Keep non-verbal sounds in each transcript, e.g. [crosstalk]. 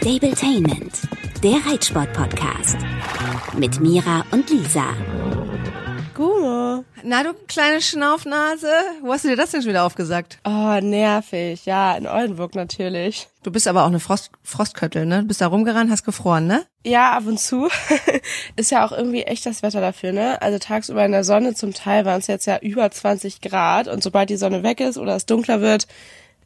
Stabletainment, der Reitsport-Podcast. Mit Mira und Lisa. Gumo. Na, du kleine Schnaufnase, wo hast du dir das denn schon wieder aufgesagt? Oh, nervig. Ja, in Oldenburg natürlich. Du bist aber auch eine Frost Frostköttel, ne? Du bist da rumgerannt, hast gefroren, ne? Ja, ab und zu. [laughs] ist ja auch irgendwie echt das Wetter dafür, ne? Also tagsüber in der Sonne zum Teil waren es jetzt ja über 20 Grad und sobald die Sonne weg ist oder es dunkler wird,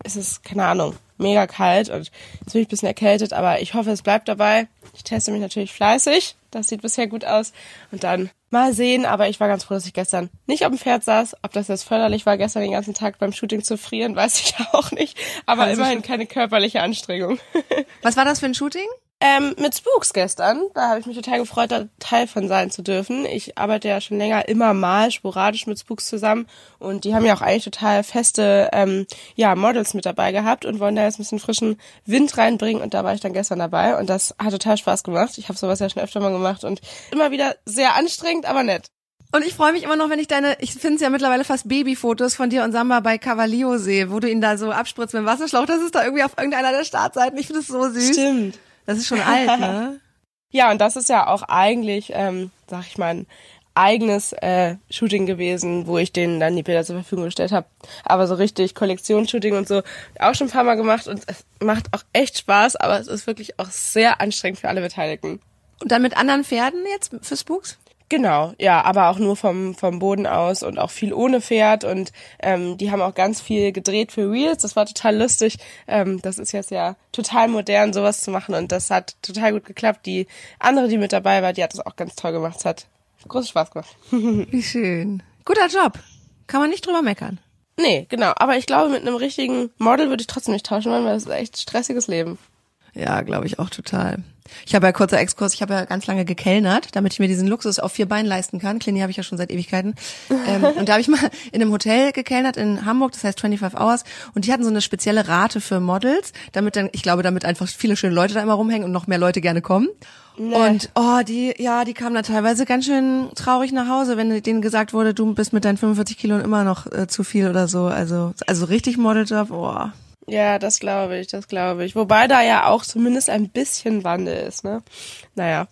ist es, keine Ahnung, mega kalt und jetzt bin ich ein bisschen erkältet, aber ich hoffe, es bleibt dabei. Ich teste mich natürlich fleißig. Das sieht bisher gut aus. Und dann mal sehen, aber ich war ganz froh, dass ich gestern nicht auf dem Pferd saß. Ob das jetzt förderlich war, gestern den ganzen Tag beim Shooting zu frieren, [laughs] weiß ich auch nicht. Aber also immerhin keine körperliche Anstrengung. [laughs] Was war das für ein Shooting? Ähm, mit Spooks gestern. Da habe ich mich total gefreut, da Teil von sein zu dürfen. Ich arbeite ja schon länger immer mal sporadisch mit Spooks zusammen und die haben ja auch eigentlich total feste ähm, ja, Models mit dabei gehabt und wollen da jetzt ein bisschen frischen Wind reinbringen und da war ich dann gestern dabei und das hat total Spaß gemacht. Ich habe sowas ja schon öfter mal gemacht und immer wieder sehr anstrengend, aber nett. Und ich freue mich immer noch, wenn ich deine, ich finde es ja mittlerweile fast Babyfotos von dir und Samba bei Cavallio sehe, wo du ihn da so abspritzt mit dem Wasserschlauch. Das ist da irgendwie auf irgendeiner der Startseiten. Ich finde es so süß. Stimmt. Das ist schon alt, ne? [laughs] ja, und das ist ja auch eigentlich, ähm, sag ich mal, ein eigenes äh, Shooting gewesen, wo ich denen dann die Bilder zur Verfügung gestellt habe. Aber so richtig Kollektionsshooting und so auch schon ein paar Mal gemacht und es macht auch echt Spaß, aber es ist wirklich auch sehr anstrengend für alle Beteiligten. Und dann mit anderen Pferden jetzt für Spooks? Genau, ja, aber auch nur vom, vom Boden aus und auch viel ohne Pferd und ähm, die haben auch ganz viel gedreht für Reels. Das war total lustig. Ähm, das ist jetzt ja total modern, sowas zu machen und das hat total gut geklappt. Die andere, die mit dabei war, die hat das auch ganz toll gemacht. Es hat großen Spaß gemacht. [laughs] Wie schön. Guter Job. Kann man nicht drüber meckern. Nee, genau. Aber ich glaube, mit einem richtigen Model würde ich trotzdem nicht tauschen wollen, weil das ist echt stressiges Leben. Ja, glaube ich auch total. Ich habe ja kurzer Exkurs, ich habe ja ganz lange gekellnert, damit ich mir diesen Luxus auf vier Beinen leisten kann. Klinik habe ich ja schon seit Ewigkeiten. ähm, [laughs] und da habe ich mal in einem Hotel gekellnert in Hamburg, das heißt 25 Hours. Und die hatten so eine spezielle Rate für Models, damit dann, ich glaube, damit einfach viele schöne Leute da immer rumhängen und noch mehr Leute gerne kommen. Nee. Und oh, die, ja, die kamen da teilweise ganz schön traurig nach Hause, wenn denen gesagt wurde, du bist mit deinen 45 Kilo immer noch äh, zu viel oder so. Also, also richtig Modeljob, oh. Ja, das glaube ich, das glaube ich. Wobei da ja auch zumindest ein bisschen Wandel ist, ne? Naja.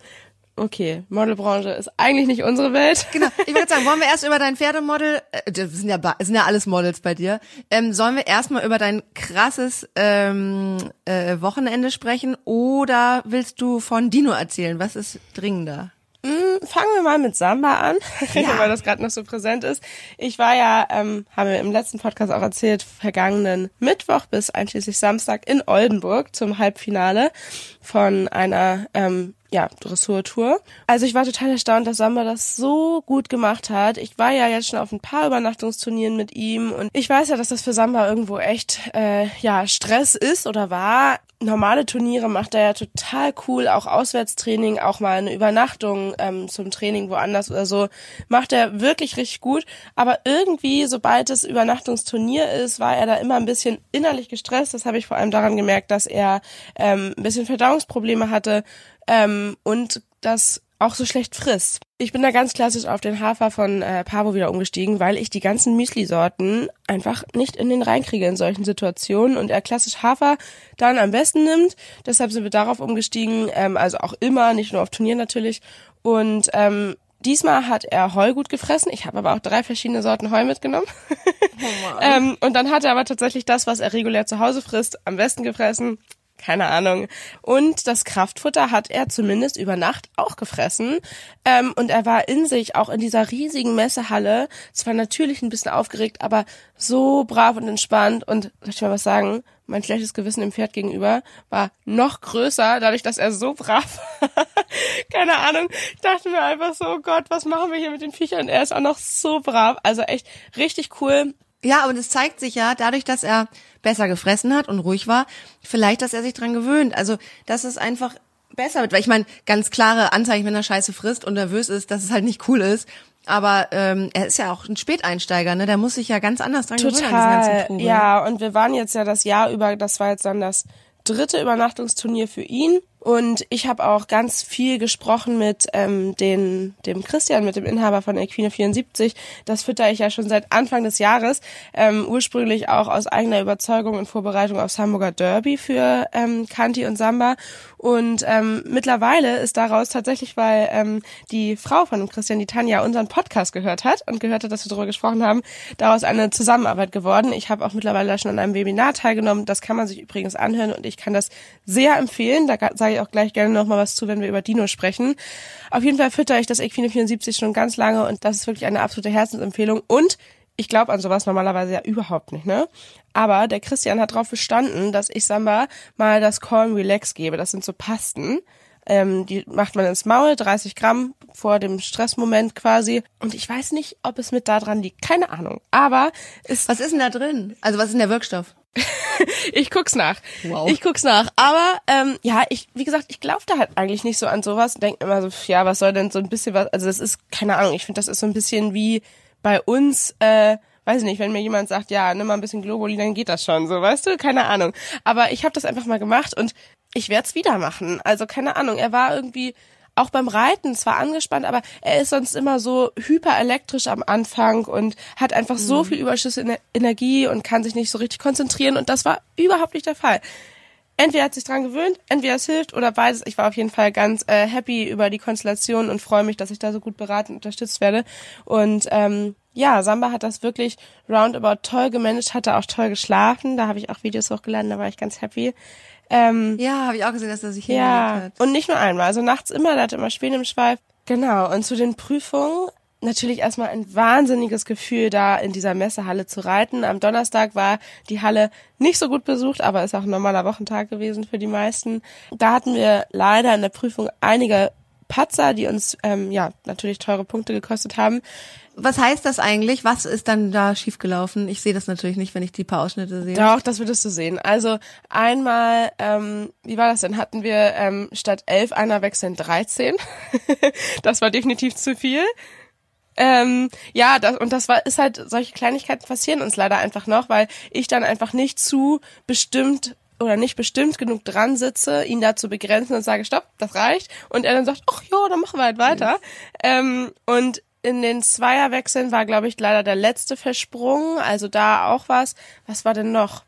Okay, Modelbranche ist eigentlich nicht unsere Welt. Genau. Ich würde sagen, wollen wir erst über dein Pferdemodel, äh, das sind ja, sind ja alles Models bei dir, ähm, sollen wir erstmal über dein krasses ähm, äh, Wochenende sprechen oder willst du von Dino erzählen? Was ist dringender? Mm, fangen wir mal mit Samba an, [laughs] ja. weil das gerade noch so präsent ist. Ich war ja, ähm, haben wir im letzten Podcast auch erzählt, vergangenen Mittwoch bis einschließlich Samstag in Oldenburg zum Halbfinale von einer ähm, ja, Dressurtour. Also ich war total erstaunt, dass Samba das so gut gemacht hat. Ich war ja jetzt schon auf ein paar Übernachtungsturnieren mit ihm und ich weiß ja, dass das für Samba irgendwo echt äh, ja Stress ist oder war. Normale Turniere macht er ja total cool, auch Auswärtstraining, auch mal eine Übernachtung ähm, zum Training woanders oder so, macht er wirklich richtig gut. Aber irgendwie, sobald es Übernachtungsturnier ist, war er da immer ein bisschen innerlich gestresst. Das habe ich vor allem daran gemerkt, dass er ähm, ein bisschen Verdauungsprobleme hatte ähm, und das auch so schlecht frisst. Ich bin da ganz klassisch auf den Hafer von äh, Pavo wieder umgestiegen, weil ich die ganzen Müsli-Sorten einfach nicht in den reinkriege in solchen Situationen und er klassisch Hafer dann am besten nimmt. Deshalb sind wir darauf umgestiegen, ähm, also auch immer, nicht nur auf Turnier natürlich. Und ähm, Diesmal hat er Heu gut gefressen. Ich habe aber auch drei verschiedene Sorten Heu mitgenommen. Oh [laughs] ähm, und dann hat er aber tatsächlich das, was er regulär zu Hause frisst, am besten gefressen keine Ahnung. Und das Kraftfutter hat er zumindest über Nacht auch gefressen. Ähm, und er war in sich, auch in dieser riesigen Messehalle, zwar natürlich ein bisschen aufgeregt, aber so brav und entspannt. Und soll ich mal was sagen? Mein schlechtes Gewissen im Pferd gegenüber war noch größer, dadurch, dass er so brav war. [laughs] Keine Ahnung. Ich dachte mir einfach so, oh Gott, was machen wir hier mit den Viechern? Er ist auch noch so brav. Also echt richtig cool. Ja, und es zeigt sich ja, dadurch, dass er besser gefressen hat und ruhig war, vielleicht, dass er sich dran gewöhnt. Also, dass es einfach besser wird. Weil ich meine, ganz klare Anzeichen, wenn er Scheiße frisst und nervös ist, dass es halt nicht cool ist. Aber ähm, er ist ja auch ein Späteinsteiger, ne? Der muss sich ja ganz anders dran Total, gewöhnen an ganzen Trubel. Ja, und wir waren jetzt ja das Jahr über, das war jetzt dann das dritte Übernachtungsturnier für ihn. Und ich habe auch ganz viel gesprochen mit ähm, den, dem Christian, mit dem Inhaber von Equine 74. Das fütter ich ja schon seit Anfang des Jahres, ähm, ursprünglich auch aus eigener Überzeugung in Vorbereitung aufs Hamburger Derby für ähm, Kanti und Samba. Und ähm, mittlerweile ist daraus tatsächlich, weil ähm, die Frau von dem Christian, die Tanja, unseren Podcast gehört hat und gehört hat, dass wir darüber gesprochen haben, daraus eine Zusammenarbeit geworden. Ich habe auch mittlerweile schon an einem Webinar teilgenommen. Das kann man sich übrigens anhören und ich kann das sehr empfehlen. Da sage ich auch gleich gerne noch mal was zu, wenn wir über Dino sprechen. Auf jeden Fall fütter ich das Equine 74 schon ganz lange und das ist wirklich eine absolute Herzensempfehlung. Und ich glaube an sowas normalerweise ja überhaupt nicht, ne? Aber der Christian hat darauf bestanden, dass ich Samba mal das Calm Relax gebe. Das sind so Pasten. Ähm, die macht man ins Maul, 30 Gramm vor dem Stressmoment quasi. Und ich weiß nicht, ob es mit da dran liegt. Keine Ahnung. Aber ist. Was ist denn da drin? Also was ist denn der Wirkstoff? [laughs] ich guck's nach. Wow. Ich guck's nach. Aber ähm, ja, ich, wie gesagt, ich glaube da halt eigentlich nicht so an sowas. Denk immer so, ja, was soll denn so ein bisschen was? Also das ist keine Ahnung. Ich finde, das ist so ein bisschen wie bei uns, äh, weiß ich nicht, wenn mir jemand sagt, ja, nimm mal ein bisschen Globuli, dann geht das schon, so, weißt du? Keine Ahnung. Aber ich habe das einfach mal gemacht und ich werde es wieder machen. Also keine Ahnung, er war irgendwie auch beim Reiten zwar angespannt, aber er ist sonst immer so hyperelektrisch am Anfang und hat einfach mhm. so viel überschüssige Energie und kann sich nicht so richtig konzentrieren und das war überhaupt nicht der Fall entweder hat sich dran gewöhnt, entweder es hilft oder beides. Ich war auf jeden Fall ganz äh, happy über die Konstellation und freue mich, dass ich da so gut beraten und unterstützt werde. Und ähm, ja, Samba hat das wirklich roundabout toll gemanagt, hatte auch toll geschlafen. Da habe ich auch Videos hochgeladen, da war ich ganz happy. Ähm, ja, habe ich auch gesehen, dass er sich ja, hat. Und nicht nur einmal, also nachts immer, der hatte immer Schweden im Schweif. Genau, und zu den Prüfungen natürlich erstmal ein wahnsinniges Gefühl, da in dieser Messehalle zu reiten. Am Donnerstag war die Halle nicht so gut besucht, aber ist auch ein normaler Wochentag gewesen für die meisten. Da hatten wir leider in der Prüfung einige Patzer, die uns ähm, ja natürlich teure Punkte gekostet haben. Was heißt das eigentlich? Was ist dann da schiefgelaufen? Ich sehe das natürlich nicht, wenn ich die paar Ausschnitte sehe. Doch, das würdest du sehen. Also einmal, ähm, wie war das denn? Hatten wir ähm, statt elf einer wechseln 13. [laughs] das war definitiv zu viel. Ähm, ja, das, und das war, ist halt, solche Kleinigkeiten passieren uns leider einfach noch, weil ich dann einfach nicht zu bestimmt oder nicht bestimmt genug dran sitze, ihn da zu begrenzen und sage, stopp, das reicht. Und er dann sagt, ach ja, dann machen wir halt weiter. Ähm, und in den Zweierwechseln war, glaube ich, leider der letzte versprungen. Also da auch was. Was war denn noch?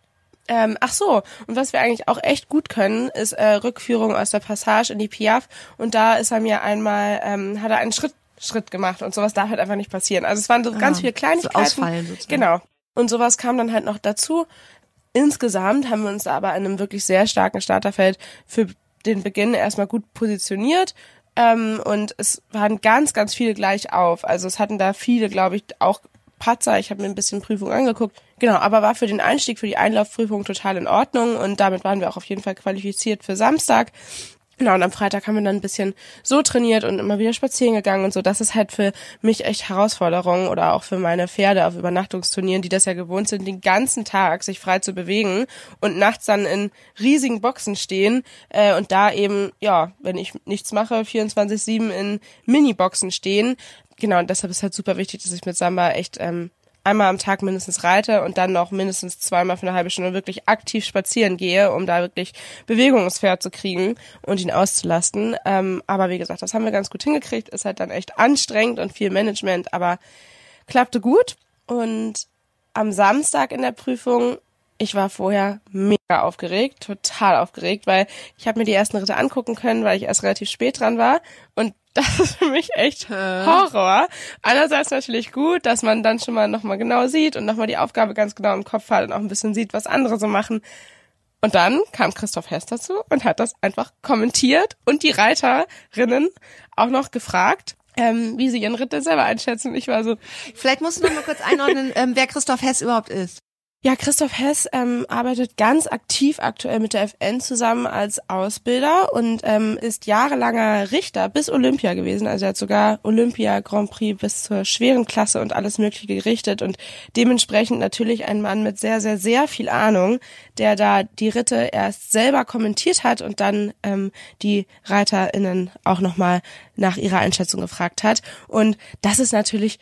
Ähm, ach so, und was wir eigentlich auch echt gut können, ist äh, Rückführung aus der Passage in die Piaf. Und da ist er mir einmal, ähm, hat er einen Schritt Schritt gemacht und sowas darf halt einfach nicht passieren. Also es waren so ah, ganz viele Kleinigkeiten. So ausfallen sozusagen. Genau. Und sowas kam dann halt noch dazu. Insgesamt haben wir uns aber in einem wirklich sehr starken Starterfeld für den Beginn erstmal gut positioniert. Ähm, und es waren ganz, ganz viele gleich auf. Also es hatten da viele, glaube ich, auch Patzer. Ich habe mir ein bisschen Prüfung angeguckt. Genau, aber war für den Einstieg, für die Einlaufprüfung total in Ordnung und damit waren wir auch auf jeden Fall qualifiziert für Samstag. Genau, und am Freitag haben wir dann ein bisschen so trainiert und immer wieder spazieren gegangen und so. Das ist halt für mich echt Herausforderung oder auch für meine Pferde auf Übernachtungsturnieren, die das ja gewohnt sind, den ganzen Tag sich frei zu bewegen und nachts dann in riesigen Boxen stehen äh, und da eben, ja, wenn ich nichts mache, 24-7 in Mini-Boxen stehen. Genau, und deshalb ist halt super wichtig, dass ich mit Samba echt ähm, einmal am Tag mindestens reite und dann noch mindestens zweimal für eine halbe Stunde wirklich aktiv spazieren gehe, um da wirklich Bewegung ins Pferd zu kriegen und ihn auszulasten. Ähm, aber wie gesagt, das haben wir ganz gut hingekriegt. Ist halt dann echt anstrengend und viel Management, aber klappte gut. Und am Samstag in der Prüfung ich war vorher mega aufgeregt, total aufgeregt, weil ich habe mir die ersten Ritte angucken können, weil ich erst relativ spät dran war und das ist für mich echt Horror. Einerseits natürlich gut, dass man dann schon mal nochmal genau sieht und nochmal die Aufgabe ganz genau im Kopf hat und auch ein bisschen sieht, was andere so machen. Und dann kam Christoph Hess dazu und hat das einfach kommentiert und die Reiterinnen auch noch gefragt, ähm, wie sie ihren Ritt selber einschätzen. Ich war so. Vielleicht musst du noch mal kurz einordnen, ähm, wer Christoph Hess überhaupt ist. Ja, Christoph Hess ähm, arbeitet ganz aktiv aktuell mit der FN zusammen als Ausbilder und ähm, ist jahrelanger Richter bis Olympia gewesen. Also er hat sogar Olympia Grand Prix bis zur schweren Klasse und alles Mögliche gerichtet und dementsprechend natürlich ein Mann mit sehr, sehr, sehr viel Ahnung, der da die Ritte erst selber kommentiert hat und dann ähm, die ReiterInnen auch nochmal nach ihrer Einschätzung gefragt hat. Und das ist natürlich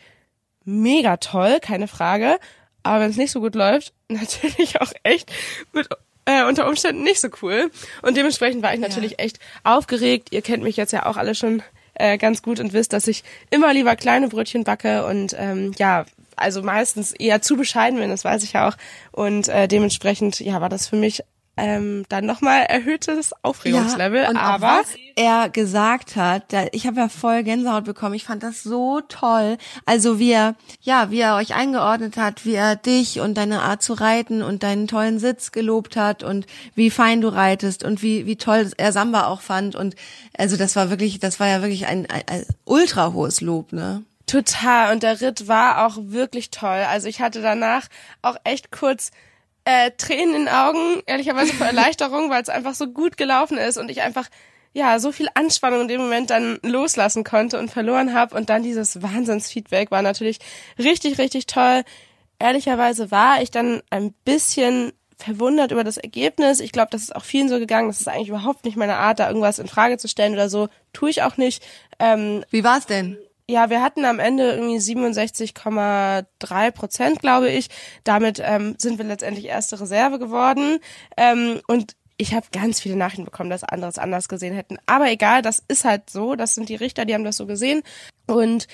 mega toll, keine Frage aber wenn es nicht so gut läuft, [laughs] natürlich auch echt mit äh, unter Umständen nicht so cool. Und dementsprechend war ich natürlich ja. echt aufgeregt. Ihr kennt mich jetzt ja auch alle schon äh, ganz gut und wisst, dass ich immer lieber kleine Brötchen backe und ähm, ja, also meistens eher zu bescheiden bin, das weiß ich ja auch. Und äh, dementsprechend, ja, war das für mich ähm, dann nochmal erhöhtes Aufregungslevel. Ja, und aber was er gesagt hat, da, ich habe ja voll Gänsehaut bekommen. Ich fand das so toll. Also wie er, ja, wie er euch eingeordnet hat, wie er dich und deine Art zu reiten und deinen tollen Sitz gelobt hat und wie fein du reitest und wie wie toll er Samba auch fand und also das war wirklich, das war ja wirklich ein, ein, ein ultra hohes Lob, ne? Total. Und der Ritt war auch wirklich toll. Also ich hatte danach auch echt kurz äh, Tränen in den Augen, ehrlicherweise vor [laughs] Erleichterung, weil es einfach so gut gelaufen ist und ich einfach ja so viel Anspannung in dem Moment dann loslassen konnte und verloren habe und dann dieses Wahnsinnsfeedback war natürlich richtig richtig toll. Ehrlicherweise war ich dann ein bisschen verwundert über das Ergebnis. Ich glaube, das ist auch vielen so gegangen. Das ist eigentlich überhaupt nicht meine Art, da irgendwas in Frage zu stellen oder so. Tue ich auch nicht. Ähm, Wie war's denn? Ja, wir hatten am Ende irgendwie 67,3 Prozent, glaube ich. Damit ähm, sind wir letztendlich erste Reserve geworden. Ähm, und ich habe ganz viele Nachrichten bekommen, dass andere es anders gesehen hätten. Aber egal, das ist halt so. Das sind die Richter, die haben das so gesehen. Und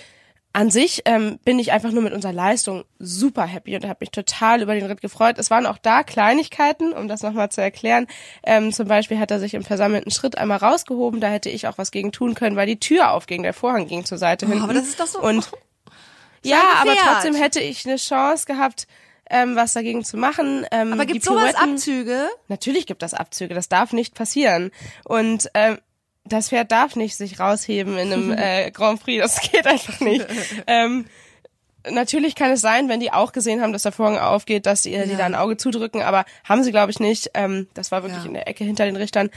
an sich ähm, bin ich einfach nur mit unserer Leistung super happy und habe mich total über den Ritt gefreut. Es waren auch da Kleinigkeiten, um das nochmal zu erklären. Ähm, zum Beispiel hat er sich im versammelten Schritt einmal rausgehoben, da hätte ich auch was gegen tun können, weil die Tür aufging, der Vorhang ging zur Seite oh, hinten. Aber das ist doch so. Und [laughs] ja, aber trotzdem hätte ich eine Chance gehabt, ähm, was dagegen zu machen. Ähm, aber gibt sowas Abzüge? Natürlich gibt das Abzüge, das darf nicht passieren. Und ähm, das Pferd darf nicht sich rausheben in einem [laughs] äh, Grand Prix, das geht einfach nicht. ähm, natürlich kann es sein, wenn die auch gesehen haben, dass der Vorhang aufgeht, dass die, ja. die da ein Auge zudrücken, aber haben sie glaube ich nicht. Ähm, das war wirklich ja. in der Ecke hinter den Richtern.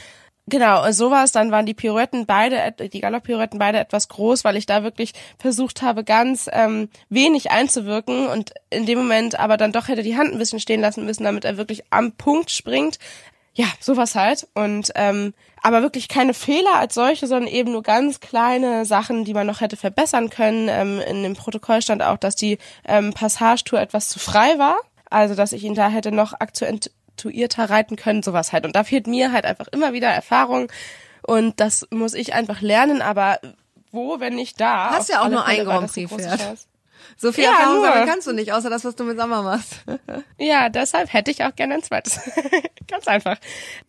Genau, sowas, dann waren die Pirouetten beide, die Galopp-Pirouetten beide etwas groß, weil ich da wirklich versucht habe, ganz ähm, wenig einzuwirken und in dem Moment aber dann doch hätte die Hand ein bisschen stehen lassen müssen, damit er wirklich am Punkt springt ja, sowas halt. Und ähm, aber wirklich keine Fehler als solche, sondern eben nur ganz kleine Sachen, die man noch hätte verbessern können. Ähm, in dem Protokoll stand auch, dass die ähm, Passagetour etwas zu frei war. Also dass ich ihn da hätte noch akzentuierter reiten können, sowas halt. Und da fehlt mir halt einfach immer wieder Erfahrung. Und das muss ich einfach lernen, aber wo, wenn nicht da? Hast ja auch nur ein Grand Prix Pferd. So viel ja, Erfahrung sammeln kannst du nicht, außer das, was du mit Sommer machst. [laughs] ja, deshalb hätte ich auch gerne ein zweites. [laughs] Ganz einfach.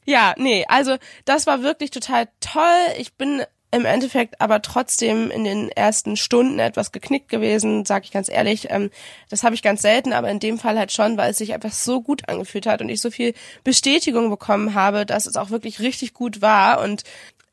Ja, nee, also das war wirklich total toll. Ich bin im Endeffekt aber trotzdem in den ersten Stunden etwas geknickt gewesen, sag ich ganz ehrlich. Ähm, das habe ich ganz selten, aber in dem Fall halt schon, weil es sich einfach so gut angefühlt hat und ich so viel Bestätigung bekommen habe, dass es auch wirklich richtig gut war. Und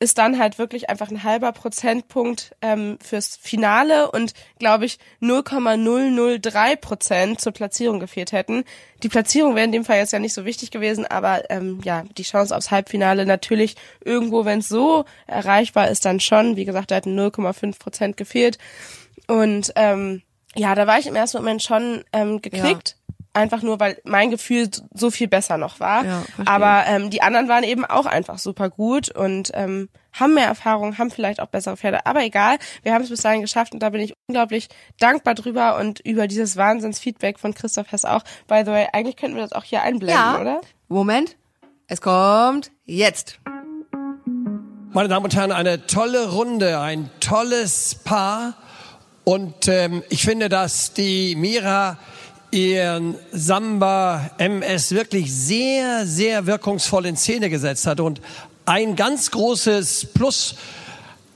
ist dann halt wirklich einfach ein halber Prozentpunkt ähm, fürs Finale und glaube ich 0,003 Prozent zur Platzierung gefehlt hätten. Die Platzierung wäre in dem Fall jetzt ja nicht so wichtig gewesen, aber ähm, ja, die Chance aufs Halbfinale natürlich irgendwo, wenn es so erreichbar ist, dann schon. Wie gesagt, da hätten 0,5 Prozent gefehlt. Und ähm, ja, da war ich im ersten Moment schon ähm, geknickt. Ja einfach nur, weil mein Gefühl so viel besser noch war. Ja, Aber ähm, die anderen waren eben auch einfach super gut und ähm, haben mehr Erfahrung, haben vielleicht auch bessere Pferde. Aber egal, wir haben es bis dahin geschafft und da bin ich unglaublich dankbar drüber und über dieses Wahnsinnsfeedback von Christoph Hess auch. By the way, eigentlich könnten wir das auch hier einblenden, ja. oder? Moment, es kommt jetzt. Meine Damen und Herren, eine tolle Runde, ein tolles Paar. Und ähm, ich finde, dass die Mira ihren Samba MS wirklich sehr, sehr wirkungsvoll in Szene gesetzt hat. Und ein ganz großes Plus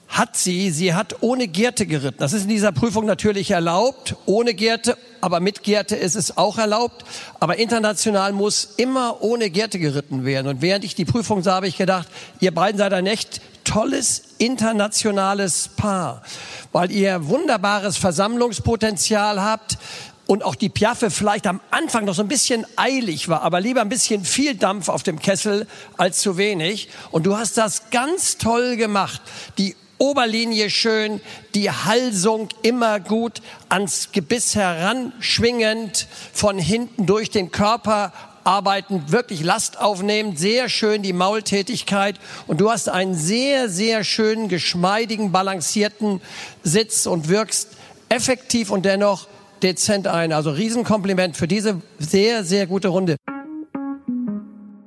hat sie, sie hat ohne Gerte geritten. Das ist in dieser Prüfung natürlich erlaubt, ohne Gerte, aber mit Gerte ist es auch erlaubt. Aber international muss immer ohne Gerte geritten werden. Und während ich die Prüfung sah, habe ich gedacht, ihr beiden seid ein echt tolles internationales Paar, weil ihr wunderbares Versammlungspotenzial habt, und auch die Piaffe vielleicht am Anfang noch so ein bisschen eilig war, aber lieber ein bisschen viel Dampf auf dem Kessel als zu wenig. Und du hast das ganz toll gemacht. Die Oberlinie schön, die Halsung immer gut ans Gebiss heranschwingend, von hinten durch den Körper arbeiten, wirklich Last aufnehmen, sehr schön die Maultätigkeit und du hast einen sehr, sehr schönen, geschmeidigen, balancierten Sitz und wirkst effektiv und dennoch dezent ein. Also Riesenkompliment für diese sehr, sehr gute Runde.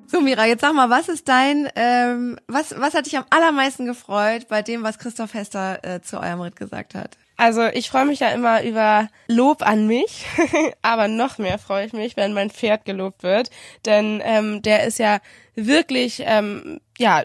So, Mira, jetzt sag mal, was ist dein, ähm, was, was hat dich am allermeisten gefreut bei dem, was Christoph Hester äh, zu eurem Ritt gesagt hat? Also ich freue mich ja immer über Lob an mich, [laughs] aber noch mehr freue ich mich, wenn mein Pferd gelobt wird, denn ähm, der ist ja wirklich ähm, ja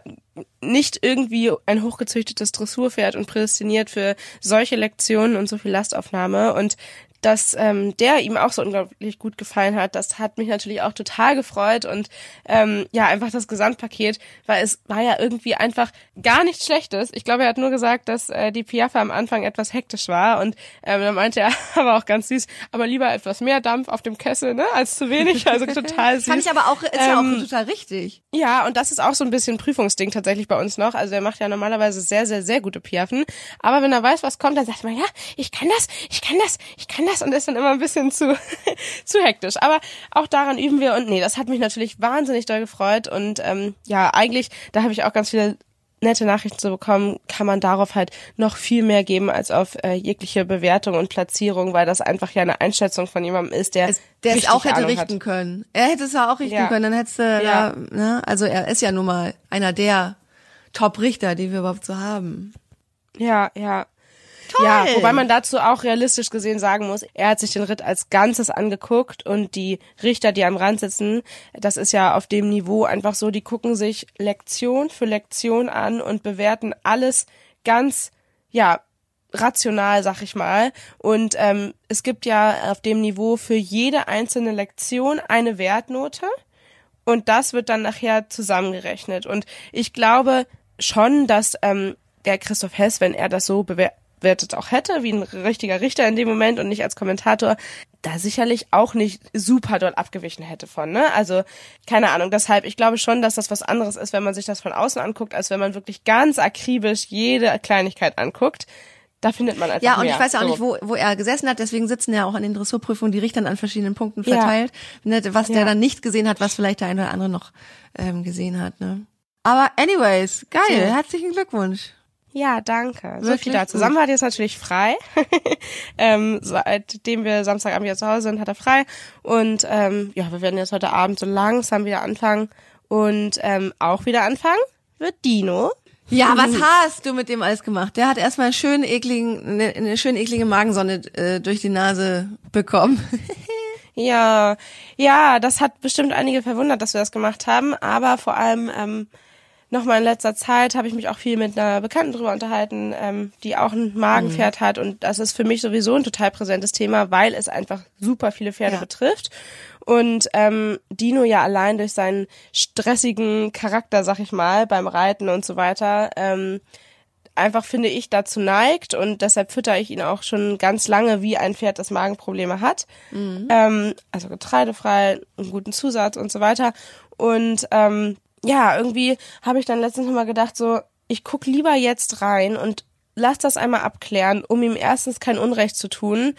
nicht irgendwie ein hochgezüchtetes Dressurpferd und prädestiniert für solche Lektionen und so viel Lastaufnahme und dass ähm, der ihm auch so unglaublich gut gefallen hat. Das hat mich natürlich auch total gefreut und ähm, ja, einfach das Gesamtpaket, weil es war ja irgendwie einfach gar nichts Schlechtes. Ich glaube, er hat nur gesagt, dass äh, die Piaffe am Anfang etwas hektisch war und ähm, dann meinte er [laughs] aber auch ganz süß, aber lieber etwas mehr Dampf auf dem Kessel, ne, als zu wenig. Also total [laughs] süß. Fand ich aber auch, ist ähm, ja auch ähm, total richtig. Ja, und das ist auch so ein bisschen Prüfungsding tatsächlich bei uns noch. Also er macht ja normalerweise sehr, sehr, sehr gute Piaffen. Aber wenn er weiß, was kommt, dann sagt man, ja, ich kann das, ich kann das, ich kann das das und ist dann immer ein bisschen zu, [laughs] zu hektisch. Aber auch daran üben wir und nee, das hat mich natürlich wahnsinnig doll gefreut und ähm, ja, eigentlich, da habe ich auch ganz viele nette Nachrichten zu bekommen, kann man darauf halt noch viel mehr geben als auf äh, jegliche Bewertung und Platzierung, weil das einfach ja eine Einschätzung von jemandem ist, der es, der es auch hätte Ahnung richten hat. können. Er hätte es ja auch richten ja. können, dann hättest du ja. ja, ne? also er ist ja nun mal einer der Top-Richter, die wir überhaupt so haben. Ja, ja. Toll. Ja, wobei man dazu auch realistisch gesehen sagen muss, er hat sich den Ritt als Ganzes angeguckt und die Richter, die am Rand sitzen, das ist ja auf dem Niveau einfach so, die gucken sich Lektion für Lektion an und bewerten alles ganz, ja, rational, sag ich mal. Und ähm, es gibt ja auf dem Niveau für jede einzelne Lektion eine Wertnote und das wird dann nachher zusammengerechnet. Und ich glaube schon, dass ähm, der Christoph Hess, wenn er das so bewertet, bewertet auch hätte, wie ein richtiger Richter in dem Moment und nicht als Kommentator, da sicherlich auch nicht super doll abgewichen hätte von, ne? Also, keine Ahnung. Deshalb, ich glaube schon, dass das was anderes ist, wenn man sich das von außen anguckt, als wenn man wirklich ganz akribisch jede Kleinigkeit anguckt. Da findet man einfach Ja, und mehr. ich weiß ja auch so. nicht, wo, wo er gesessen hat, deswegen sitzen ja auch an den Dressurprüfungen die Richter an verschiedenen Punkten verteilt. Ja. Ne, was ja. der dann nicht gesehen hat, was vielleicht der eine oder andere noch ähm, gesehen hat, ne? Aber anyways, geil, so. herzlichen Glückwunsch. Ja, danke. So viel dazu. Samba hat jetzt natürlich frei. [laughs] ähm, seitdem wir Samstagabend wieder zu Hause sind, hat er frei. Und ähm, ja, wir werden jetzt heute Abend so langsam wieder anfangen. Und ähm, auch wieder anfangen wird Dino. Ja, was hast du mit dem alles gemacht? Der hat erstmal einen schönen ekligen, eine, eine schön eklige Magensonne äh, durch die Nase bekommen. [laughs] ja, ja, das hat bestimmt einige verwundert, dass wir das gemacht haben. Aber vor allem ähm, nochmal in letzter Zeit habe ich mich auch viel mit einer Bekannten drüber unterhalten, ähm, die auch ein Magenpferd mhm. hat und das ist für mich sowieso ein total präsentes Thema, weil es einfach super viele Pferde ja. betrifft. Und ähm, Dino ja allein durch seinen stressigen Charakter, sag ich mal, beim Reiten und so weiter, ähm, einfach finde ich dazu neigt und deshalb fütter ich ihn auch schon ganz lange wie ein Pferd, das Magenprobleme hat. Mhm. Ähm, also getreidefrei, einen guten Zusatz und so weiter. Und ähm, ja, irgendwie habe ich dann letztens mal gedacht, so, ich guck lieber jetzt rein und lass das einmal abklären, um ihm erstens kein Unrecht zu tun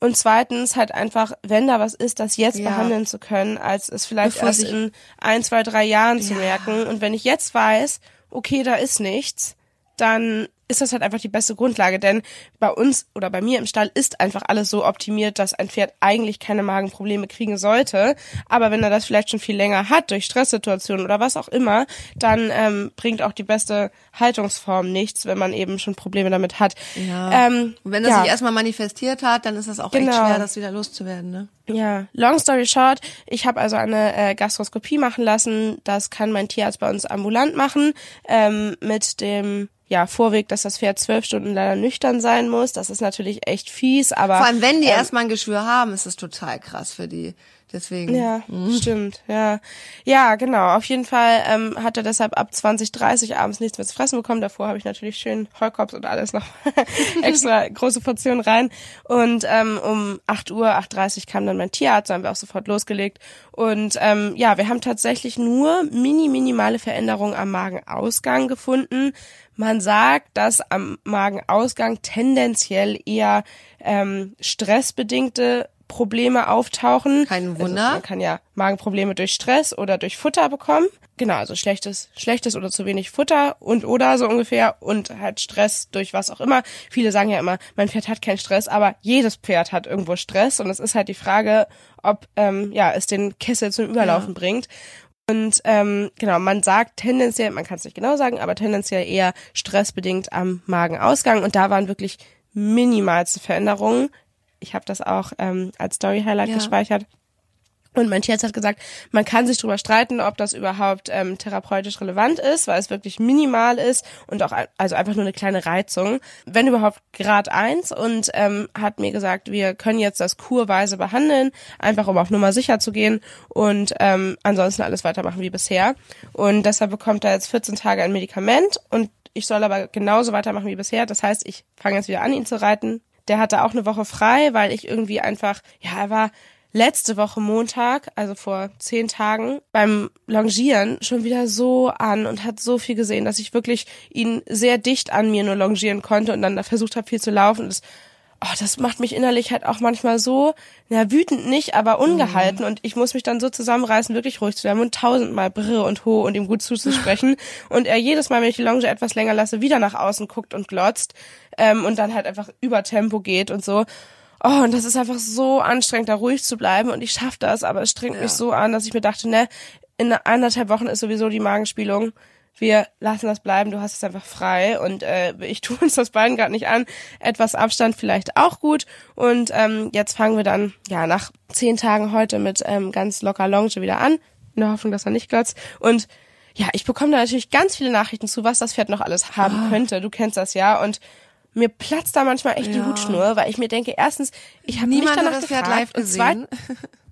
und zweitens halt einfach, wenn da was ist, das jetzt ja. behandeln zu können, als es vielleicht Bevor erst in ein, zwei, drei Jahren ja. zu merken. Und wenn ich jetzt weiß, okay, da ist nichts, dann ist das halt einfach die beste Grundlage, denn bei uns oder bei mir im Stall ist einfach alles so optimiert, dass ein Pferd eigentlich keine Magenprobleme kriegen sollte. Aber wenn er das vielleicht schon viel länger hat durch Stresssituationen oder was auch immer, dann ähm, bringt auch die beste Haltungsform nichts, wenn man eben schon Probleme damit hat. Ja. Ähm, wenn das ja. sich erstmal manifestiert hat, dann ist das auch genau. echt schwer, das wieder loszuwerden. Ne? Ja, long story short, ich habe also eine äh, Gastroskopie machen lassen. Das kann mein Tierarzt bei uns ambulant machen ähm, mit dem ja, Vorweg, dass das Pferd zwölf Stunden leider nüchtern sein muss. Das ist natürlich echt fies, aber. Vor allem, wenn die ähm, erstmal ein Geschwür haben, ist es total krass für die. Deswegen. Ja, mhm. stimmt, ja. Ja, genau. Auf jeden Fall ähm, hat er deshalb ab 20, 30 abends nichts mehr zu fressen bekommen. Davor habe ich natürlich schön Heukops und alles noch [laughs] extra große Portionen rein. Und ähm, um 8 Uhr, 8.30 kam dann mein Tierarzt, da haben wir auch sofort losgelegt. Und ähm, ja, wir haben tatsächlich nur mini, minimale Veränderungen am Magenausgang gefunden. Man sagt, dass am Magenausgang tendenziell eher ähm, stressbedingte Probleme auftauchen. Kein also Wunder. Also man kann ja Magenprobleme durch Stress oder durch Futter bekommen. Genau, also schlechtes, schlechtes oder zu wenig Futter und oder so ungefähr und halt Stress durch was auch immer. Viele sagen ja immer, mein Pferd hat keinen Stress, aber jedes Pferd hat irgendwo Stress und es ist halt die Frage, ob ähm, ja es den Kessel zum Überlaufen ja. bringt. Und ähm, genau, man sagt tendenziell, man kann es nicht genau sagen, aber tendenziell eher stressbedingt am Magenausgang. Und da waren wirklich minimalste Veränderungen. Ich habe das auch ähm, als Story-Highlight Ja. gespeichert. Und mein Tierarzt hat gesagt, man kann sich darüber streiten, ob das überhaupt ähm, therapeutisch relevant ist, weil es wirklich minimal ist und auch also einfach nur eine kleine Reizung. Wenn überhaupt Grad 1 und ähm, hat mir gesagt, wir können jetzt das kurweise behandeln, einfach um auf Nummer sicher zu gehen und ähm, ansonsten alles weitermachen wie bisher. Und deshalb bekommt er jetzt 14 Tage ein Medikament und ich soll aber genauso weitermachen wie bisher. Das heißt, ich fange jetzt wieder an, ihn zu reiten. Der hatte auch eine Woche frei, weil ich irgendwie einfach, ja, er war letzte Woche Montag, also vor zehn Tagen, beim Longieren schon wieder so an und hat so viel gesehen, dass ich wirklich ihn sehr dicht an mir nur longieren konnte und dann da versucht habe, viel zu laufen. Das, oh, das macht mich innerlich halt auch manchmal so, ja, wütend nicht, aber ungehalten und ich muss mich dann so zusammenreißen, wirklich ruhig zu bleiben und tausendmal Brr und Ho und ihm gut zuzusprechen [laughs] und er jedes Mal, wenn ich die Longe etwas länger lasse, wieder nach außen guckt und glotzt ähm, und dann halt einfach über Tempo geht und so. Oh, und das ist einfach so anstrengend, da ruhig zu bleiben. Und ich schaffe das, aber es strengt mich so an, dass ich mir dachte, ne, in anderthalb Wochen ist sowieso die Magenspielung. Wir lassen das bleiben, du hast es einfach frei und äh, ich tue uns das beiden gerade nicht an. Etwas Abstand vielleicht auch gut. Und ähm, jetzt fangen wir dann ja nach zehn Tagen heute mit ähm, ganz locker Longe wieder an, in der Hoffnung, dass er nicht glotzt. Und ja, ich bekomme da natürlich ganz viele Nachrichten zu, was das Pferd noch alles haben könnte. Du kennst das ja und mir platzt da manchmal echt die Ja. Hutschnur, weil ich mir denke, erstens, ich habe nicht danach das Pferd gefragt live und gesehen. [laughs]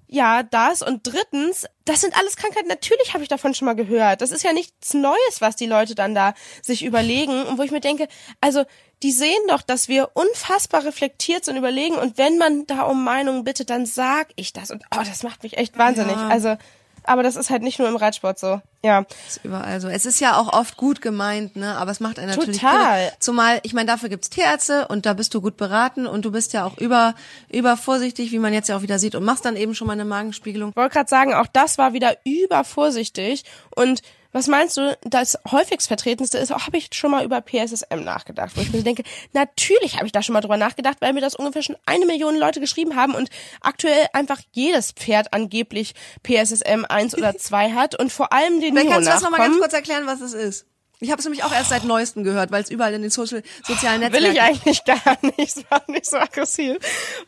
ja, das und drittens, das sind alles Krankheiten. Natürlich habe ich davon schon mal gehört. Das ist ja nichts Neues, was die Leute dann da sich überlegen und wo ich mir denke, also die sehen doch, dass wir unfassbar reflektiert sind, überlegen und wenn man da um Meinungen bittet, dann sag ich das und oh, das macht mich echt wahnsinnig. Ja. Also, aber das ist halt nicht nur im Reitsport so. Ja. ist überall so. Es ist ja auch oft gut gemeint, ne? Aber es macht einen natürlich Total. Zumal, ich meine, dafür gibt's Tierärzte und da bist du gut beraten und du bist ja auch über über vorsichtig, wie man jetzt ja auch wieder sieht und machst dann eben schon mal eine Magenspiegelung. Ich wollte gerade sagen, auch das war wieder übervorsichtig. Und was meinst du, das häufigst vertretenste ist, auch habe ich schon mal über PSSM nachgedacht, wo ich mir denke, natürlich habe ich da schon mal drüber nachgedacht, weil mir das ungefähr schon eine Million Leute geschrieben haben und aktuell einfach jedes Pferd angeblich PSSM 1 oder [laughs] 2 hat und vor allem den Vielleicht kannst du das noch mal ganz kurz erklären, was es ist. Ich habe es nämlich auch erst seit neuestem gehört, weil es überall in den Social, sozialen Will Netzwerken ich eigentlich gar nicht, [laughs] sag nicht so aggressiv.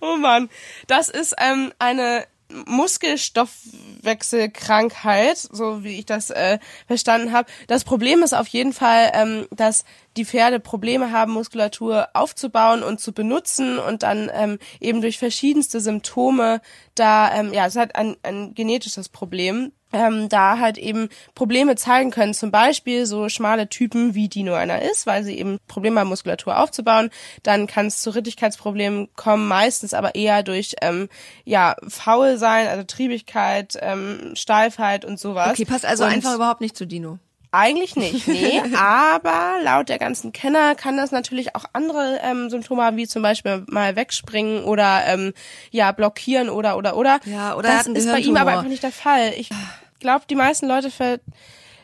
Oh Mann. Das ist ähm, eine Muskelstoffwechselkrankheit, so wie ich das äh, verstanden habe. Das Problem ist auf jeden Fall, ähm, dass die Pferde Probleme haben, Muskulatur aufzubauen und zu benutzen und dann ähm, eben durch verschiedenste Symptome da, ähm, ja, es halt ein, ein genetisches Problem, ähm, da halt eben Probleme zeigen können. Zum Beispiel so schmale Typen, wie Dino einer ist, weil sie eben Probleme haben, Muskulatur aufzubauen. Dann kann es zu Rittigkeitsproblemen kommen, meistens aber eher durch ähm, ja faul sein, also Triebigkeit, ähm, Steifheit und sowas. Okay, passt also und einfach überhaupt nicht zu Dino. Eigentlich nicht, nee. [laughs] aber laut der ganzen Kenner kann das natürlich auch andere ähm, Symptome haben, wie zum Beispiel mal wegspringen oder ähm, ja blockieren oder oder oder. Ja, oder er das ist bei ihm aber einfach nicht der Fall. Ich glaube, die meisten Leute ver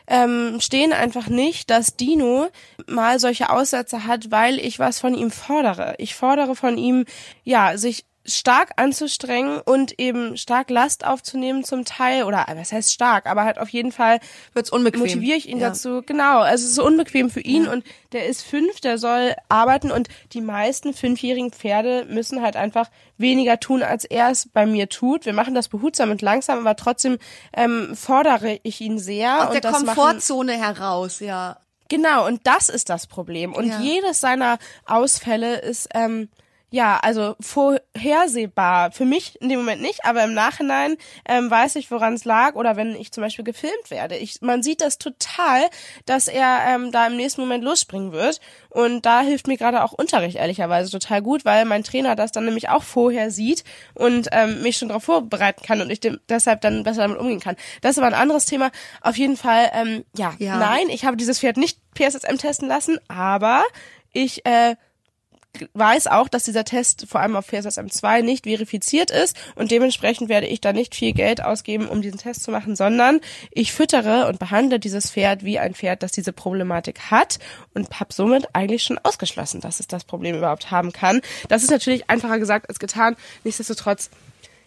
ähm, stehen einfach nicht, dass Dino mal solche Aussätze hat, weil ich was von ihm fordere. Ich fordere von ihm, ja, sich stark anzustrengen und eben stark Last aufzunehmen zum Teil oder was heißt stark, aber halt auf jeden Fall Wird's unbequem. motiviere ich ihn Ja. dazu. Genau, also es ist so unbequem für ihn und der ist fünf, der soll arbeiten und die meisten fünfjährigen Pferde müssen halt einfach weniger tun, als er es bei mir tut. Wir machen das behutsam und langsam, aber trotzdem ähm, fordere ich ihn sehr. Aus und der Komfortzone heraus, ja. Genau, und das ist das Problem. Und Ja. jedes seiner Ausfälle ist, ähm, ja, also vorhersehbar. Für mich in dem Moment nicht, aber im Nachhinein ähm, weiß ich, woran es lag. Oder wenn ich zum Beispiel gefilmt werde. Ich, man sieht das total, dass er ähm, da im nächsten Moment losspringen wird. Und da hilft mir gerade auch Unterricht ehrlicherweise total gut, weil mein Trainer das dann nämlich auch vorher sieht und ähm, mich schon darauf vorbereiten kann und ich dem, deshalb dann besser damit umgehen kann. Das ist aber ein anderes Thema. Auf jeden Fall, ähm, ja, Ja. nein, ich habe dieses Pferd nicht PSSM testen lassen, aber ich äh, weiß auch, dass dieser Test vor allem auf PSSM 2 nicht verifiziert ist und dementsprechend werde ich da nicht viel Geld ausgeben, um diesen Test zu machen, sondern ich füttere und behandle dieses Pferd wie ein Pferd, das diese Problematik hat und habe somit eigentlich schon ausgeschlossen, dass es das Problem überhaupt haben kann. Das ist natürlich einfacher gesagt als getan. Nichtsdestotrotz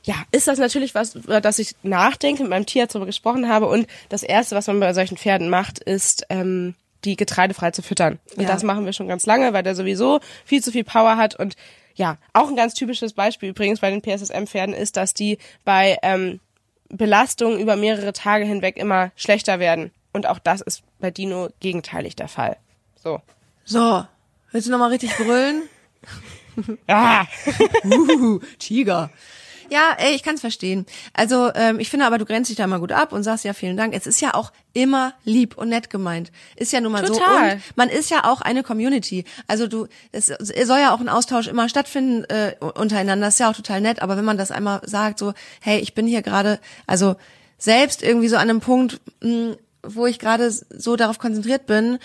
ja, ist das natürlich was, über das ich nachdenke, mit meinem Tierarzt darüber gesprochen habe. Und das Erste, was man bei solchen Pferden macht, ist, ähm, die getreidefrei zu füttern. Und Ja. das machen wir schon ganz lange, weil der sowieso viel zu viel Power hat. Und ja, auch ein ganz typisches Beispiel übrigens bei den PSSM-Pferden ist, dass die bei ähm, Belastung über mehrere Tage hinweg immer schlechter werden. Und auch das ist bei Dino gegenteilig der Fall. So. So, willst du nochmal richtig brüllen? [laughs] Ah. [laughs] Uhu, Tiger. Ja, ey, ich kann es verstehen. Also ähm, ich finde aber, du grenzt dich da mal gut ab und sagst ja vielen Dank. Es ist ja auch immer lieb und nett gemeint. Ist ja nun mal so. Total. Und man ist ja auch eine Community. Also du, es soll ja auch ein Austausch immer stattfinden äh, untereinander. Das ist ja auch total nett. Aber wenn man das einmal sagt, so, hey, ich bin hier gerade, also selbst irgendwie so an einem Punkt, mh, wo ich gerade so darauf konzentriert bin,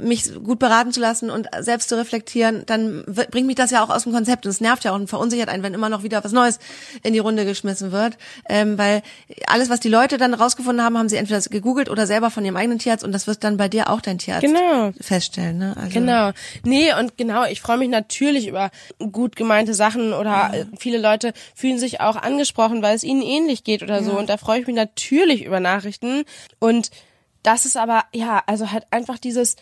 mich gut beraten zu lassen und selbst zu reflektieren, dann bringt mich das ja auch aus dem Konzept und es nervt ja auch und verunsichert einen, wenn immer noch wieder was Neues in die Runde geschmissen wird, ähm, weil alles, was die Leute dann rausgefunden haben, haben sie entweder gegoogelt oder selber von ihrem eigenen Tierarzt und das wird dann bei dir auch dein Tierarzt Genau. feststellen. Ne? Also, Genau. Nee, und genau, ich freue mich natürlich über gut gemeinte Sachen oder äh, viele Leute fühlen sich auch angesprochen, weil es ihnen ähnlich geht oder so. Und da freue ich mich natürlich über Nachrichten. Und das ist aber, ja, also halt einfach dieses,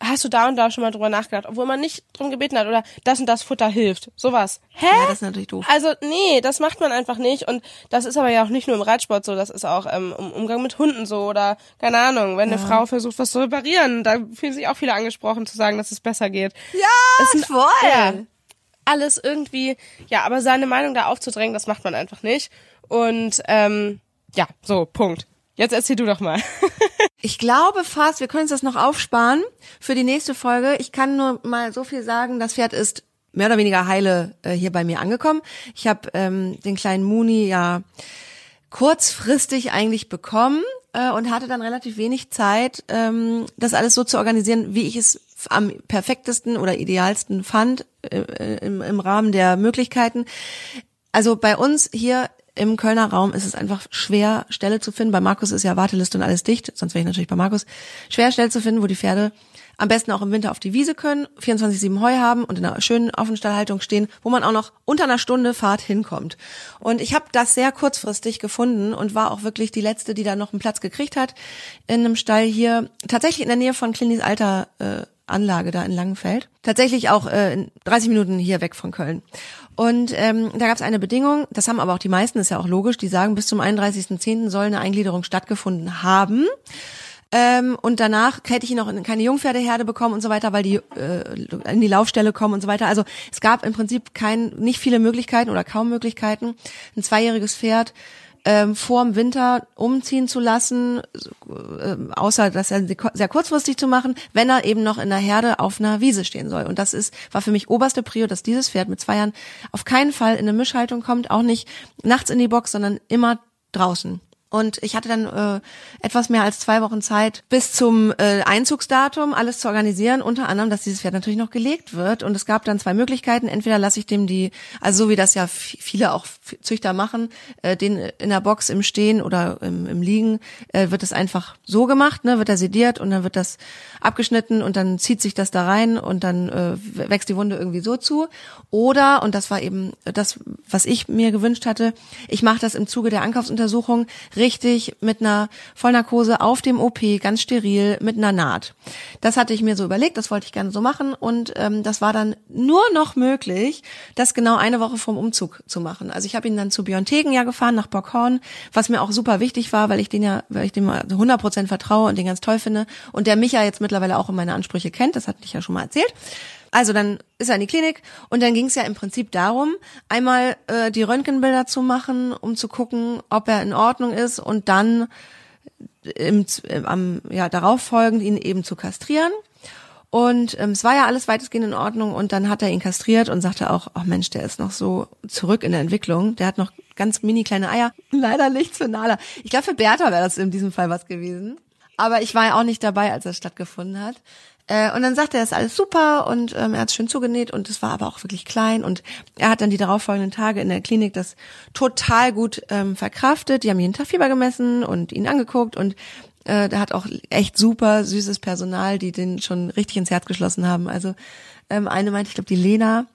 hast du da und da schon mal drüber nachgedacht, obwohl man nicht drum gebeten hat oder das und das Futter hilft. Sowas. Hä? Ja, das ist natürlich doof. Also nee, das macht man einfach nicht und das ist aber ja auch nicht nur im Reitsport so, das ist auch ähm, im Umgang mit Hunden so oder keine Ahnung, wenn eine Frau versucht, was zu reparieren, da fühlen sich auch viele angesprochen zu sagen, dass es besser geht. Ja, Es sind- voll. Ja, alles irgendwie, ja, aber seine Meinung da aufzudrängen, das macht man einfach nicht und ähm, ja, so Punkt. Jetzt erzähl du doch mal. [laughs] Ich glaube fast, wir können uns das noch aufsparen für die nächste Folge. Ich kann nur mal so viel sagen, das Pferd ist mehr oder weniger heile äh, hier bei mir angekommen. Ich habe ähm, den kleinen Muni ja kurzfristig eigentlich bekommen äh, und hatte dann relativ wenig Zeit, ähm, das alles so zu organisieren, wie ich es am perfektesten oder idealsten fand äh, äh, im, im Rahmen der Möglichkeiten. Also bei uns hier im Kölner Raum ist es einfach schwer, Stelle zu finden. Bei Markus ist ja Warteliste und alles dicht, sonst wäre ich natürlich bei Markus. Schwer, Stelle zu finden, wo die Pferde am besten auch im Winter auf die Wiese können, 24-7 Heu haben und in einer schönen Offenstallhaltung stehen, wo man auch noch unter einer Stunde Fahrt hinkommt. Und ich habe das sehr kurzfristig gefunden und war auch wirklich die Letzte, die da noch einen Platz gekriegt hat in einem Stall hier, tatsächlich in der Nähe von Klinis Alter äh, Anlage da in Langenfeld. Tatsächlich auch äh, in 30 Minuten hier weg von Köln. Und ähm, da gab es eine Bedingung, das haben aber auch die meisten, ist ja auch logisch, die sagen, bis zum 31.10. soll eine Eingliederung stattgefunden haben. Ähm, und danach hätte ich noch in keine Jungpferdeherde bekommen und so weiter, weil die äh, in die Laufstelle kommen und so weiter. Also es gab im Prinzip kein, nicht viele Möglichkeiten oder kaum Möglichkeiten, ein zweijähriges Pferd ähm, vor dem Winter umziehen zu lassen, äh, außer das sehr sehr kurzfristig zu machen, wenn er eben noch in der Herde auf einer Wiese stehen soll. Und das ist war für mich oberste Prio, dass dieses Pferd mit zwei Jahren auf keinen Fall in eine Mischhaltung kommt, auch nicht nachts in die Box, sondern immer draußen. Und ich hatte dann äh, etwas mehr als zwei Wochen Zeit bis zum äh, Einzugsdatum alles zu organisieren, unter anderem, dass dieses Pferd natürlich noch gelegt wird. Und es gab dann zwei Möglichkeiten. Entweder lasse ich dem die, also so wie das ja viele auch Züchter machen, äh, den in der Box im Stehen oder im, im Liegen, äh, wird es einfach so gemacht, ne, wird er sediert und dann wird das abgeschnitten und dann zieht sich das da rein und dann äh, wächst die Wunde irgendwie so zu. Oder, und das war eben das, was ich mir gewünscht hatte, ich mache das im Zuge der Ankaufsuntersuchung richtig mit einer Vollnarkose auf dem OP, ganz steril, mit einer Naht. Das hatte ich mir so überlegt, das wollte ich gerne so machen und ähm, das war dann nur noch möglich, das genau eine Woche vorm Umzug zu machen. Also ich habe ihn dann zu Björn Tegen ja gefahren, nach Bockhorn, was mir auch super wichtig war, weil ich den ja, weil ich dem 100% vertraue und den ganz toll finde und der mich ja jetzt mittlerweile auch in meine Ansprüche kennt, das hatte ich ja schon mal erzählt. Also dann ist er in die Klinik und dann ging es ja im Prinzip darum, einmal äh, die Röntgenbilder zu machen, um zu gucken, ob er in Ordnung ist und dann im, im, am ja, darauf folgend ihn eben zu kastrieren. Und ähm, es war ja alles weitestgehend in Ordnung und dann hat er ihn kastriert und sagte auch, ach Mensch, der ist noch so zurück in der Entwicklung. Der hat noch ganz mini kleine Eier. [laughs] Leider nichts für Nala. Ich glaube, für Bertha wäre das in diesem Fall was gewesen. Aber ich war ja auch nicht dabei, als das stattgefunden hat. Äh, und dann sagte er, es ist alles super und ähm, er hat es schön zugenäht und es war aber auch wirklich klein und er hat dann die darauffolgenden Tage in der Klinik das total gut ähm, verkraftet. Die haben jeden Tag Fieber gemessen und ihn angeguckt und äh, der hat auch echt super süßes Personal, die den schon richtig ins Herz geschlossen haben. Also ähm, eine meinte, ich glaube die Lena,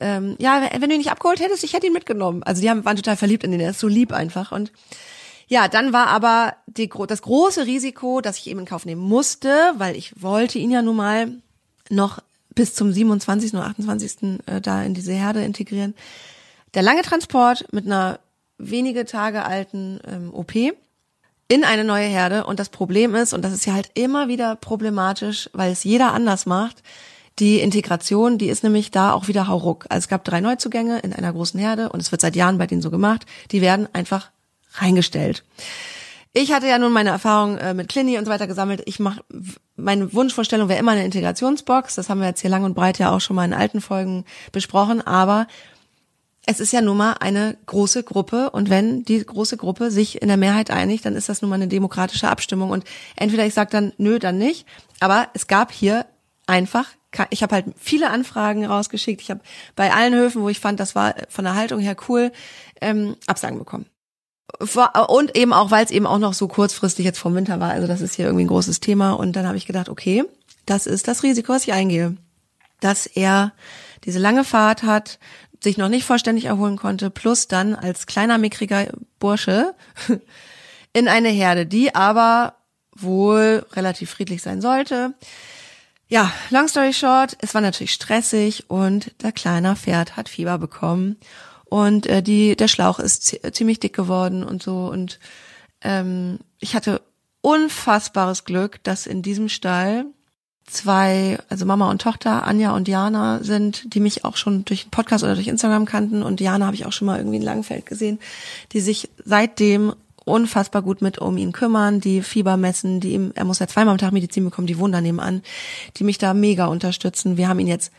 ähm, ja, wenn du ihn nicht abgeholt hättest, ich hätte ihn mitgenommen. Also die haben, waren total verliebt in den, er ist so lieb einfach. Und ja, dann war aber die, das große Risiko, dass ich eben in Kauf nehmen musste, weil ich wollte ihn ja nun mal noch bis zum 27. oder 28. Äh, da in diese Herde integrieren. Der lange Transport mit einer wenige Tage alten ähm, OP in eine neue Herde. Und das Problem ist, und das ist ja halt immer wieder problematisch, weil es jeder anders macht, die Integration, die ist nämlich da auch wieder hauruck. Also es gab drei Neuzugänge in einer großen Herde und es wird seit Jahren bei denen so gemacht. Die werden einfach reingestellt. Ich hatte ja nun meine Erfahrung äh, mit Clini und so weiter gesammelt. Ich mache meine Wunschvorstellung wäre immer eine Integrationsbox. Das haben wir jetzt hier lang und breit ja auch schon mal in alten Folgen besprochen. Aber es ist ja nun mal eine große Gruppe und wenn die große Gruppe sich in der Mehrheit einigt, dann ist das nun mal eine demokratische Abstimmung und entweder ich sage dann nö, dann nicht. Aber es gab hier einfach ich habe halt viele Anfragen rausgeschickt. Ich habe bei allen Höfen, wo ich fand, das war von der Haltung her cool, ähm, Absagen bekommen. Und eben auch, weil es eben auch noch so kurzfristig jetzt vom Winter war. Also das ist hier irgendwie ein großes Thema. Und dann habe ich gedacht, okay, das ist das Risiko, was ich eingehe. Dass er diese lange Fahrt hat, sich noch nicht vollständig erholen konnte, plus dann als kleiner, mickriger Bursche [laughs] in eine Herde, die aber wohl relativ friedlich sein sollte. Ja, long story short, es war natürlich stressig und der kleine Pferd hat Fieber bekommen und äh, die der Schlauch ist ziemlich dick geworden und so und ähm, ich hatte unfassbares Glück, dass in diesem Stall zwei, also Mama und Tochter, Anja und Jana sind, die mich auch schon durch den Podcast oder durch Instagram kannten und Jana habe ich auch schon mal irgendwie in Langfeld gesehen, die sich seitdem unfassbar gut mit um ihn kümmern, die Fieber messen, die ihm, er muss ja zweimal am Tag Medizin bekommen, die wohnen da nebenan, die mich da mega unterstützen. Wir haben ihn jetzt,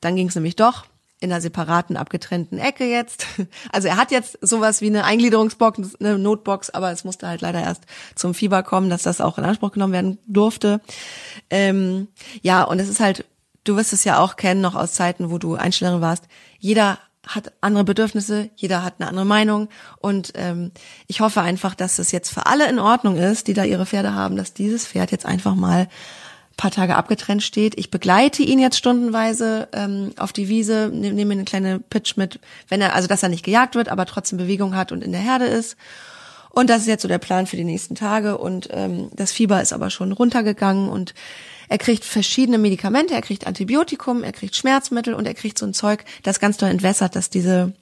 dann ging es nämlich doch, in einer separaten, abgetrennten Ecke jetzt. [laughs] Also er hat jetzt sowas wie eine Eingliederungsbox, eine Notbox, aber es musste halt leider erst zum Fieber kommen, dass das auch in Anspruch genommen werden durfte. Ähm, ja, und es ist halt, du wirst es ja auch kennen, noch aus Zeiten, wo du Einstellerin warst. Jeder hat andere Bedürfnisse, jeder hat eine andere Meinung und ähm, ich hoffe einfach, dass es jetzt für alle in Ordnung ist, die da ihre Pferde haben, dass dieses Pferd jetzt einfach mal paar Tage abgetrennt steht. Ich begleite ihn jetzt stundenweise ähm, auf die Wiese, nehme nehm eine kleine Pitch mit, wenn er, also dass er nicht gejagt wird, aber trotzdem Bewegung hat und in der Herde ist. Und das ist jetzt so der Plan für die nächsten Tage. Und ähm, das Fieber ist aber schon runtergegangen und er kriegt verschiedene Medikamente, er kriegt Antibiotikum, er kriegt Schmerzmittel und er kriegt so ein Zeug, das ganz doll entwässert, dass diese,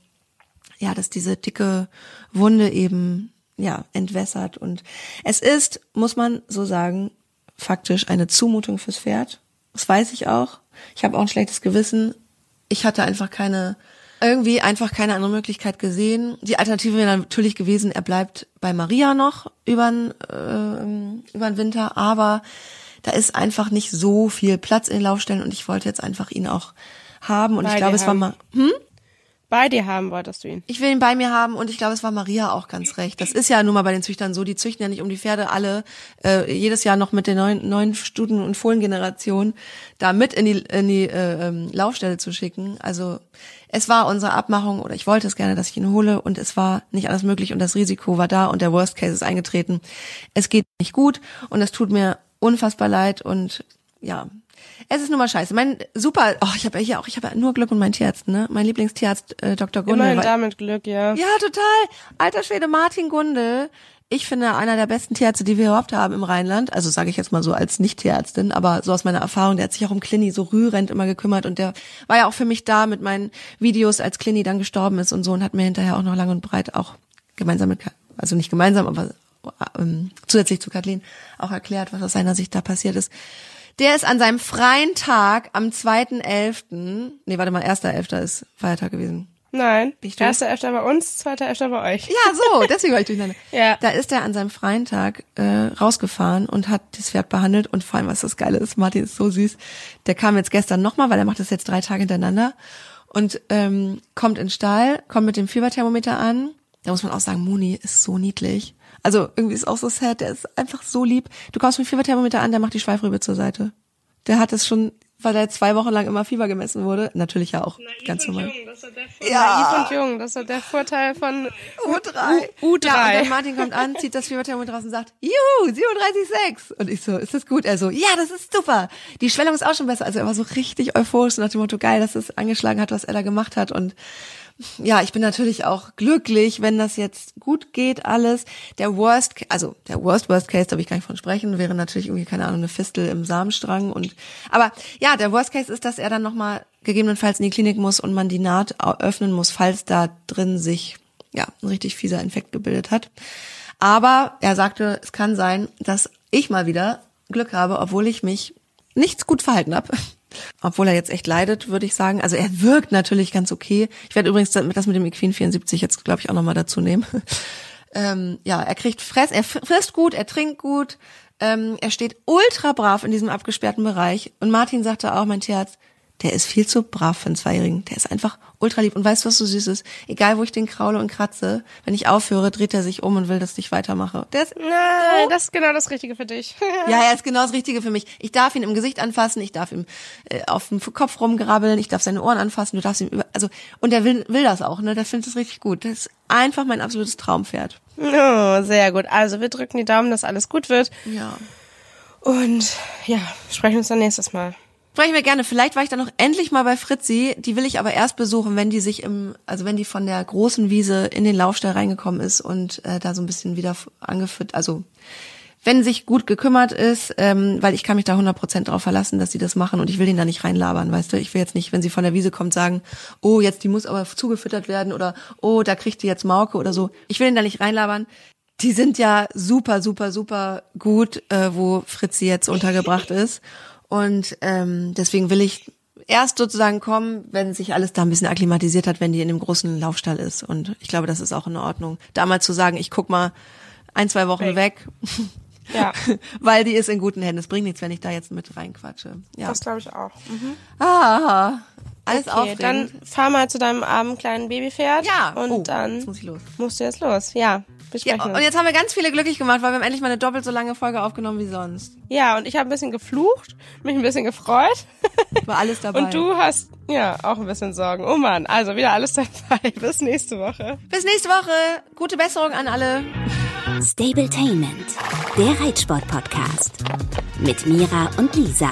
ja, dass diese dicke Wunde eben ja, entwässert. Und es ist, muss man so sagen, faktisch eine Zumutung fürs Pferd. Das weiß ich auch. Ich habe auch ein schlechtes Gewissen. Ich hatte einfach keine, irgendwie einfach keine andere Möglichkeit gesehen. Die Alternative wäre natürlich gewesen, er bleibt bei Maria noch über äh, über den Winter, aber da ist einfach nicht so viel Platz in den Laufstellen und ich wollte jetzt einfach ihn auch haben und Beide ich glaube, es war mal, hm? Bei dir haben wolltest du ihn. Ich will ihn bei mir haben und ich glaube, es war Maria auch ganz recht. Das ist ja nun mal bei den Züchtern so, die züchten ja nicht um die Pferde alle äh, jedes Jahr noch mit der neuen, neuen Stuten- und Fohlengeneration da mit in die, in die äh, ähm, Laufstelle zu schicken. Also es war unsere Abmachung oder ich wollte es gerne, dass ich ihn hole und es war nicht alles möglich und das Risiko war da und der Worst Case ist eingetreten. Es geht nicht gut und es tut mir unfassbar leid und ja, es ist nun mal scheiße. Mein super, oh, ich habe ja hier auch, ich habe ja nur Glück und mein Tierarzt, ne? Mein Lieblingstierarzt äh, Dr. Gundel. Immerhin damit Glück, ja. Ja, total. Alter Schwede Martin Gundel. Ich finde einer der besten Tierärzte, die wir überhaupt haben im Rheinland. Also sage ich jetzt mal so als Nicht-Tierärztin, aber so aus meiner Erfahrung, der hat sich auch um Clini so rührend immer gekümmert und der war ja auch für mich da mit meinen Videos, als Clini dann gestorben ist und so und hat mir hinterher auch noch lang und breit auch gemeinsam mit, also nicht gemeinsam, aber ähm, zusätzlich zu Kathleen auch erklärt, was aus seiner Sicht da passiert ist. Der ist an seinem freien Tag am 2.11., nee, warte mal, 1.11. ist Feiertag gewesen. Nein, erster Elfter bei uns, zweiter Elfter bei euch. Ja, so, [laughs] deswegen war ich durcheinander. ja. Da ist er an seinem freien Tag äh, rausgefahren und hat das Pferd behandelt und vor allem, was das Geile ist, Martin ist so süß, der kam jetzt gestern nochmal, weil er macht das jetzt drei Tage hintereinander und ähm, kommt in den Stall, kommt mit dem Fieberthermometer an. Da muss man auch sagen, Muni ist so niedlich. Also irgendwie ist auch so sad, der ist einfach so lieb. Du kommst mit Fieberthermometer an, der macht die Schweifrübe zur Seite. Der hat es schon weil er zwei Wochen lang immer Fieber gemessen wurde. Natürlich ja auch Naiv ganz und normal. jung, das ist der Ja. Naiv und jung, das ist der Vorteil von U3. U- U3. Ja, und dann Martin kommt an, zieht das Fieberthermometer raus und sagt, juhu, 37,6. Und ich so, ist das gut? Er so, ja, das ist super. Die Schwellung ist auch schon besser. Also er war so richtig euphorisch nach dem Motto, geil, dass es angeschlagen hat, was er da gemacht hat. Und ja, ich bin natürlich auch glücklich, wenn das jetzt gut geht alles. Der Worst, also der Worst Worst Case, da will ich gar nicht von sprechen, wäre natürlich irgendwie keine Ahnung eine Fistel im Samenstrang und aber ja, der Worst Case ist, dass er dann noch mal gegebenenfalls in die Klinik muss und man die Naht öffnen muss, falls da drin sich ja ein richtig fieser Infekt gebildet hat. Aber er sagte, es kann sein, dass ich mal wieder Glück habe, obwohl ich mich nichts gut verhalten habe. Obwohl er jetzt echt leidet, würde ich sagen. Also er wirkt natürlich ganz okay. Ich werde übrigens das mit dem Equin 74 jetzt, glaube ich, auch nochmal dazu nehmen. [laughs] ähm, ja, er kriegt Fress, er frisst gut, er trinkt gut, ähm, er steht ultra brav in diesem abgesperrten Bereich. Und Martin sagte auch, mein Tierarzt, der ist viel zu brav für einen Zweijährigen. Der ist einfach ultra lieb. Und weißt du, was so süß ist? Egal, wo ich den kraule und kratze, wenn ich aufhöre, dreht er sich um und will, dass ich weitermache. Der ist Nein, das ist genau das Richtige für dich. [laughs] ja, er ist genau das Richtige für mich. Ich darf ihn im Gesicht anfassen, ich darf ihm äh, auf dem Kopf rumgrabbeln, ich darf seine Ohren anfassen, du darfst ihm über, also und er will, will das auch, ne? Der findet es richtig gut. Das ist einfach mein absolutes Traumpferd. Oh, sehr gut. Also wir drücken die Daumen, dass alles gut wird. Ja. Und ja, sprechen uns dann nächstes Mal. Sprechen wir gerne. Vielleicht war ich dann noch endlich mal bei Fritzi. Die will ich aber erst besuchen, wenn die sich im, also wenn die von der großen Wiese in den Laufstall reingekommen ist und äh, da so ein bisschen wieder angeführt, also wenn sich gut gekümmert ist, ähm, weil ich kann mich da 100% drauf verlassen, dass sie das machen und ich will den da nicht reinlabern, weißt du? Ich will jetzt nicht, wenn sie von der Wiese kommt, sagen, oh, jetzt die muss aber zugefüttert werden oder oh, da kriegt die jetzt Mauke oder so. Ich will den da nicht reinlabern. Die sind ja super, super, super gut, äh, wo Fritzi jetzt untergebracht ist. Und ähm, deswegen will ich erst sozusagen kommen, wenn sich alles da ein bisschen akklimatisiert hat, wenn die in dem großen Laufstall ist. Und ich glaube, das ist auch in Ordnung. Da mal zu sagen, ich guck mal ein, zwei Wochen weg, Ja, [laughs] weil die ist in guten Händen. Es bringt nichts, wenn ich da jetzt mit reinquatsche. Ja. das glaube ich auch. Mhm. Ah, alles Okay, aufregend. dann fahr mal zu deinem armen kleinen Babypferd. Ja. Und Oh, dann jetzt muss ich los. musst du jetzt los. Ja, ja, und jetzt haben wir ganz viele glücklich gemacht, weil wir haben endlich mal eine doppelt so lange Folge aufgenommen wie sonst. Ja, und ich habe ein bisschen geflucht, mich ein bisschen gefreut. War alles [laughs] dabei. Und du hast ja auch ein bisschen Sorgen. Oh Mann, also wieder alles [laughs] dabei. Bis nächste Woche. Bis nächste Woche. Gute Besserung an alle. Stabletainment, der Reitsport-Podcast. Mit Mira und Lisa.